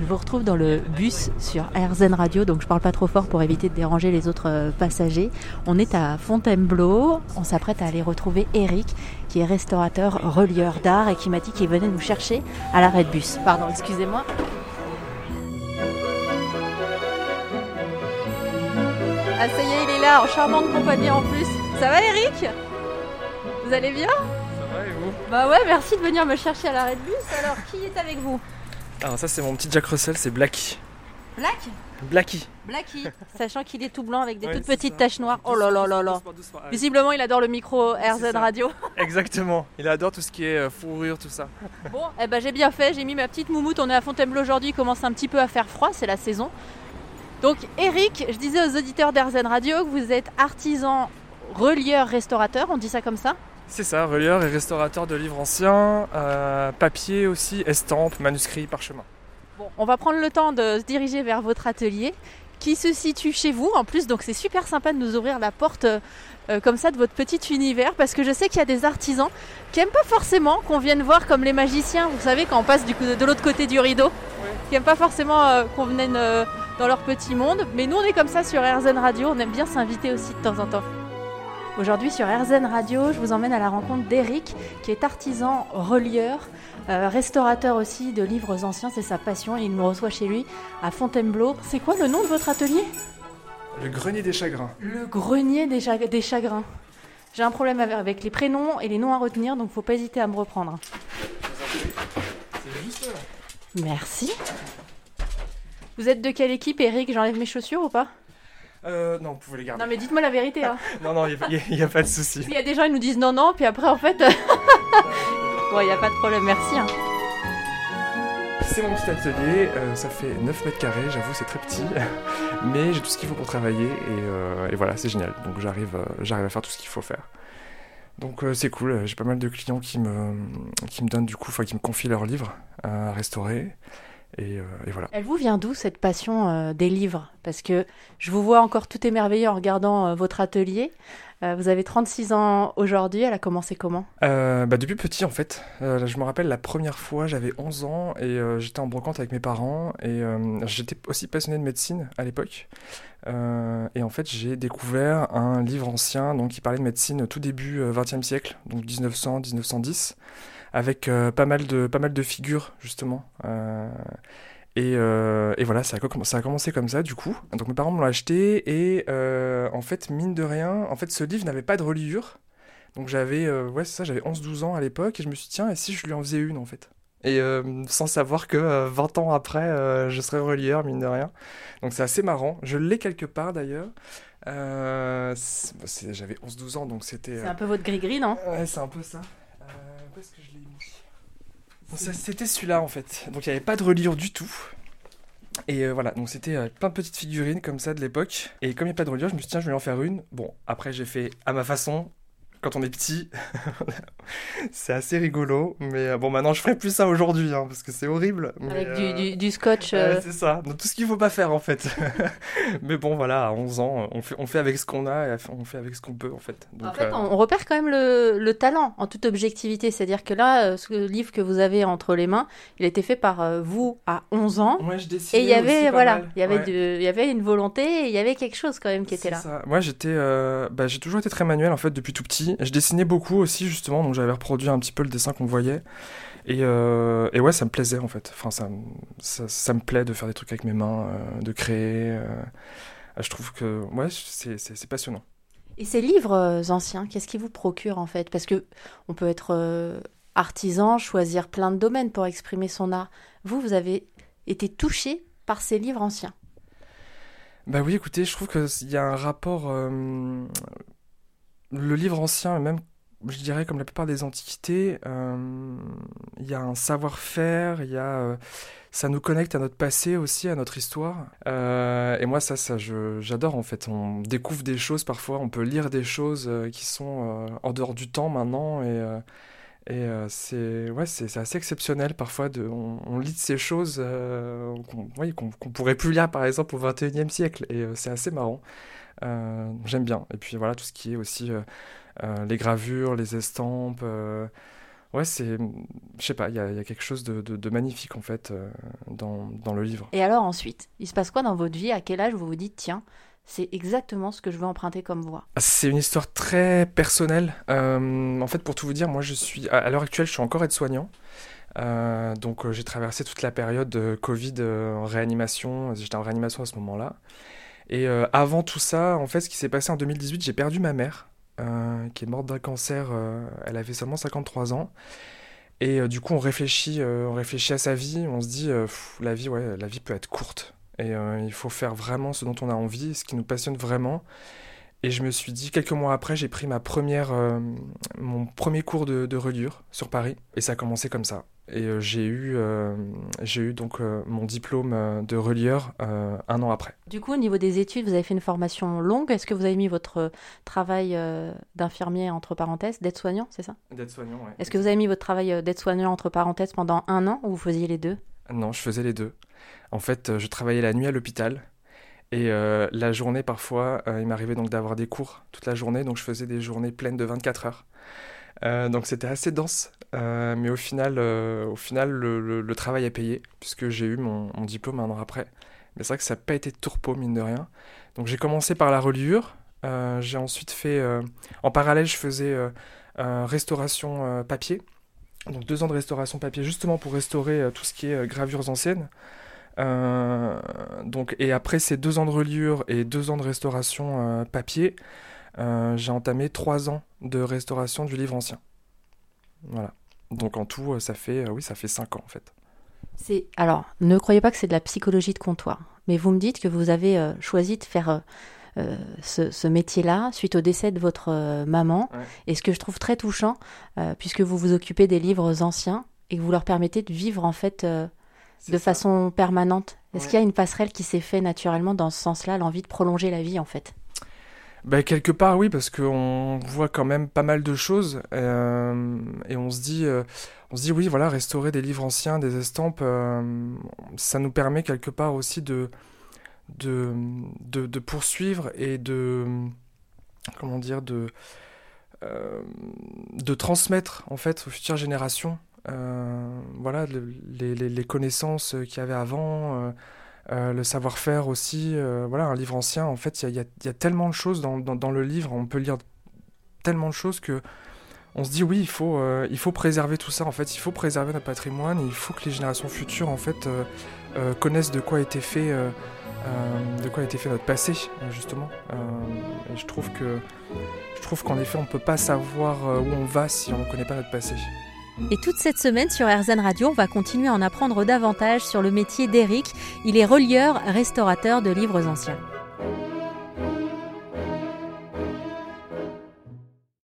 Je vous retrouve dans le bus sur RZN Radio, donc je parle pas trop fort pour éviter de déranger les autres euh, passagers. On est à Fontainebleau, on s'apprête à aller retrouver Eric, qui est restaurateur, relieur d'art et qui m'a dit qu'il venait nous chercher à l'arrêt de bus. Pardon, excusez-moi. Ah ça y est, il est là, en charmante compagnie en plus. Ça va Eric Vous allez bien? Ça va et vous? Bah ouais, merci de venir me chercher à l'arrêt de bus. Alors, qui est avec vous? Alors ça c'est mon petit Jack Russell, c'est Blacky. Black Blacky. Blacky. Sachant qu'il est tout blanc avec des Ouais, toutes petites ça. taches noires. Oh là là là là. Doucement, doucement. Ah, Visiblement, il adore le micro RZ. Radio. Exactement. Il adore tout ce qui est euh, fourrure, tout ça. Bon, eh ben j'ai bien fait, j'ai mis ma petite moumoute, on est à Fontainebleau aujourd'hui, il commence un petit peu à faire froid, c'est la saison. Donc Eric, je disais aux auditeurs d'RZN Radio que vous êtes artisan, relieur, restaurateur, on dit ça comme ça C'est ça, relieur et restaurateur de livres anciens, euh, papier aussi, estampes, manuscrits, parchemins. Bon, on va prendre le temps de se diriger vers votre atelier qui se situe chez vous en plus, donc c'est super sympa de nous ouvrir la porte euh, comme ça de votre petit univers parce que je sais qu'il y a des artisans qui aiment pas forcément qu'on vienne voir comme les magiciens, vous savez, quand on passe du coup de l'autre côté du rideau, qui aiment pas forcément euh, qu'on vienne dans leur petit monde, mais nous on est comme ça sur RZN Radio, on aime bien s'inviter aussi de temps en temps. Aujourd'hui sur RZN Radio, je vous emmène à la rencontre d'Eric, qui est artisan relieur, euh, restaurateur aussi de livres anciens, c'est sa passion. et Il nous reçoit chez lui à Fontainebleau. C'est quoi le nom de votre atelier? Le grenier des chagrins. Le grenier des, chag- des chagrins. J'ai un problème avec- les prénoms et les noms à retenir, donc faut pas hésiter à me reprendre. C'est juste là. Merci. Vous êtes de quelle équipe, Eric J'enlève mes chaussures ou pas? Euh, non, vous pouvez les garder. Non, mais dites-moi la vérité. Hein. Non, non, il n'y a, pas de souci. Il y a des gens qui nous disent non, non, puis après, en fait. bon, il n'y a pas de problème, merci. hein. C'est mon petit atelier, euh, ça fait 9 mètres carrés, j'avoue c'est très petit, mais j'ai tout ce qu'il faut pour travailler et, euh, et voilà, c'est génial. Donc j'arrive euh, j'arrive à faire tout ce qu'il faut faire. Donc c'est cool, j'ai pas mal de clients qui me, qui me donnent du coup, enfin qui me confient leurs livres à restaurer. Et, euh, et voilà. Elle vous vient d'où cette passion euh, des livres? Parce que je vous vois encore tout émerveillé en regardant euh, votre atelier. Vous avez 36 ans aujourd'hui, elle a commencé comment? Bah, depuis petit en fait, je me rappelle la première fois j'avais 11 ans et j'étais en brocante avec mes parents et j'étais aussi passionné de médecine à l'époque. Et en fait j'ai découvert un livre ancien donc, qui parlait de médecine tout début euh, 20e siècle, donc 1900-1910, avec euh, pas, mal de, pas mal de figures justement. Euh, et, euh, et voilà, ça a, ça a commencé comme ça du coup. Donc mes parents me l'ont acheté et en fait, mine de rien, en fait ce livre n'avait pas de reliure. Donc j'avais ouais, ça, j'avais 11-12 ans à l'époque et je me suis dit tiens, et si je lui en faisais une en fait? Et euh, sans savoir que euh, 20 ans après, euh, je serais relieur, mine de rien. Donc c'est assez marrant. Je l'ai quelque part d'ailleurs. C'est- j'avais 11-12 ans donc c'était... C'est un peu votre gris-gris, non? Ouais, c'est un peu ça. Où est-ce que je l'ai mis Bon, ça, C'était celui-là en fait. Donc il n'y avait pas de reliure du tout. Et euh, voilà, donc c'était euh, plein de petites figurines comme ça de l'époque. Et comme il n'y a pas de reliure, je me suis dit, tiens, je vais en faire une. Bon, après j'ai fait à ma façon. Quand on est petit, c'est assez rigolo. Mais euh, bon, maintenant je ferai plus ça aujourd'hui, hein, parce que c'est horrible. mais, Avec euh, du, du- du scotch. Ouais, euh, c'est ça, donc tout ce qu'il faut pas faire en fait. mais bon, voilà, à 11 ans, on fait, on fait avec ce qu'on a et on fait avec ce qu'on peut en fait. Donc, En fait, euh, on repère quand même le, le talent en toute objectivité. C'est-à-dire que là, euh, ce livre que vous avez entre les mains, il a été fait par euh, vous à 11 ans. Ouais, je dessinais Et il y avait, voilà, il y avait, Ouais. du- il y avait une volonté, il y avait quelque chose quand même qui était là. ça. Moi, j'étais, euh, bah, j'ai toujours été très manuel en fait depuis tout petit. Je dessinais beaucoup aussi justement, donc j'avais reproduit un petit peu le dessin qu'on voyait. Et, euh, et ouais, ça me plaisait en fait. Enfin, ça, me- ça, ça me plaît de faire des trucs avec mes mains, euh, de créer. euh. je trouve que ouais, c'est, passionnant. Et ces livres anciens, qu'est-ce qui vous procure en fait? Parce que on peut être artisan, choisir plein de domaines pour exprimer son art. Vous, vous avez été touché par ces livres anciens? Bah oui, écoutez, je trouve qu'il y a un rapport. Le livre ancien, et même, je dirais, comme la plupart des antiquités, euh, il y a un savoir-faire, il y a. euh, ça nous connecte à notre passé aussi, à notre histoire. Euh, et moi, ça, ça j'adore en fait. On découvre des choses parfois, on peut lire des choses qui sont en dehors du temps maintenant. Et, et c'est ouais, c'est assez exceptionnel parfois. De, on, lit de ces choses qu'on oui, qu'on qu'on pourrait plus lire par exemple au 21e siècle. Et c'est assez marrant. Euh, J'aime bien. Et puis voilà, tout ce qui est aussi euh, euh, les gravures, les estampes. ouais, c'est, je sais pas, il y, a quelque chose de, magnifique en fait dans, dans, le livre. Et alors ensuite, il se passe quoi dans votre vie? À quel âge vous vous dites, tiens, c'est exactement ce que je veux emprunter comme voie. C'est une histoire très personnelle. en fait, pour tout vous dire, moi, je suis à l'heure actuelle, je suis encore aide-soignant. Euh, donc j'ai traversé toute la période de Covid en réanimation. J'étais en réanimation à ce moment-là. Et avant tout ça, en fait, ce qui s'est passé en 2018, j'ai perdu ma mère, qui est morte d'un cancer. elle avait seulement 53 ans. Et du coup, on réfléchit, on réfléchit à sa vie. On se dit, la vie, ouais, la vie peut être courte. Et il faut faire vraiment ce dont on a envie, ce qui nous passionne vraiment. Et je me suis dit, quelques mois après, j'ai pris ma première, mon premier cours de, de reliure sur Paris. Et ça a commencé comme ça. Et euh, j'ai eu, euh, j'ai eu donc euh, mon diplôme de relieur un an après. Du coup, au niveau des études, vous avez fait une formation longue. Est-ce que vous avez mis votre travail d'infirmier entre parenthèses, d'aide-soignant, c'est ça? D'aide-soignant, oui. Est-ce que vous avez mis votre travail d'aide-soignant entre parenthèses pendant un an ou vous faisiez les deux? Non, je faisais les deux. En fait, je travaillais la nuit à l'hôpital. Et la journée, parfois, il m'arrivait donc d'avoir des cours toute la journée, donc je faisais des journées pleines de 24 heures. Euh, donc c'était assez dense, euh, mais au final, euh, au final le, travail a payé, puisque j'ai eu mon, diplôme un an après. Mais c'est vrai que ça n'a pas été tourpeau, mine de rien. Donc j'ai commencé par la reliure, j'ai ensuite fait, en parallèle, je faisais restauration papier. Donc deux ans de restauration papier, justement pour restaurer tout ce qui est gravures anciennes. donc, et après ces deux ans de reliure et deux ans de restauration papier, j'ai entamé trois ans de restauration du livre ancien. Voilà. Donc en tout, euh, ça fait, euh, oui, ça fait cinq ans en fait. C'est alors, ne croyez pas que c'est de la psychologie de comptoir, mais vous me dites que vous avez choisi de faire ce, métier-là suite au décès de votre maman. Et ce que je trouve très touchant, puisque vous vous occupez des livres anciens et que vous leur permettez de vivre en fait de façon permanente. Est-ce qu'il y a une passerelle qui s'est faite naturellement dans ce sens-là, l'envie de prolonger la vie en fait? Bah, quelque part, oui, parce qu'on voit quand même pas mal de choses euh, et on se dit, euh, on se dit, oui, voilà, restaurer des livres anciens, des estampes, euh, ça nous permet quelque part aussi de, de, de, poursuivre et de, comment dire, de, de transmettre en fait aux futures générations, voilà, les, connaissances qu'il y avait avant. Euh, le savoir-faire aussi. Euh, voilà, un livre ancien, en fait, il y, a, tellement de choses dans, le livre, on peut lire tellement de choses que on se dit oui, il faut, euh, préserver tout ça, en fait, il faut préserver notre patrimoine, il faut que les générations futures, en fait, connaissent de quoi a été fait, de quoi a été fait notre passé, justement. je trouve que, je trouve qu'en effet, on peut pas savoir où on va si on ne connaît pas notre passé. Et toute cette semaine sur RZN Radio, on va continuer à en apprendre davantage sur le métier d'Eric. Il est relieur, restaurateur de livres anciens.